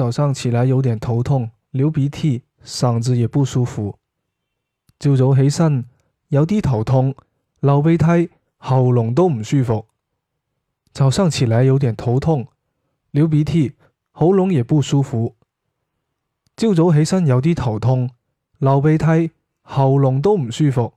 早上起来有点头痛流鼻涕嗓子也不舒服。朝早起身有啲头痛流鼻涕喉咙都唔舒服。早上起来有点头痛流鼻涕喉咙也不舒服。朝早起身有啲头痛流鼻涕喉咙都唔舒服。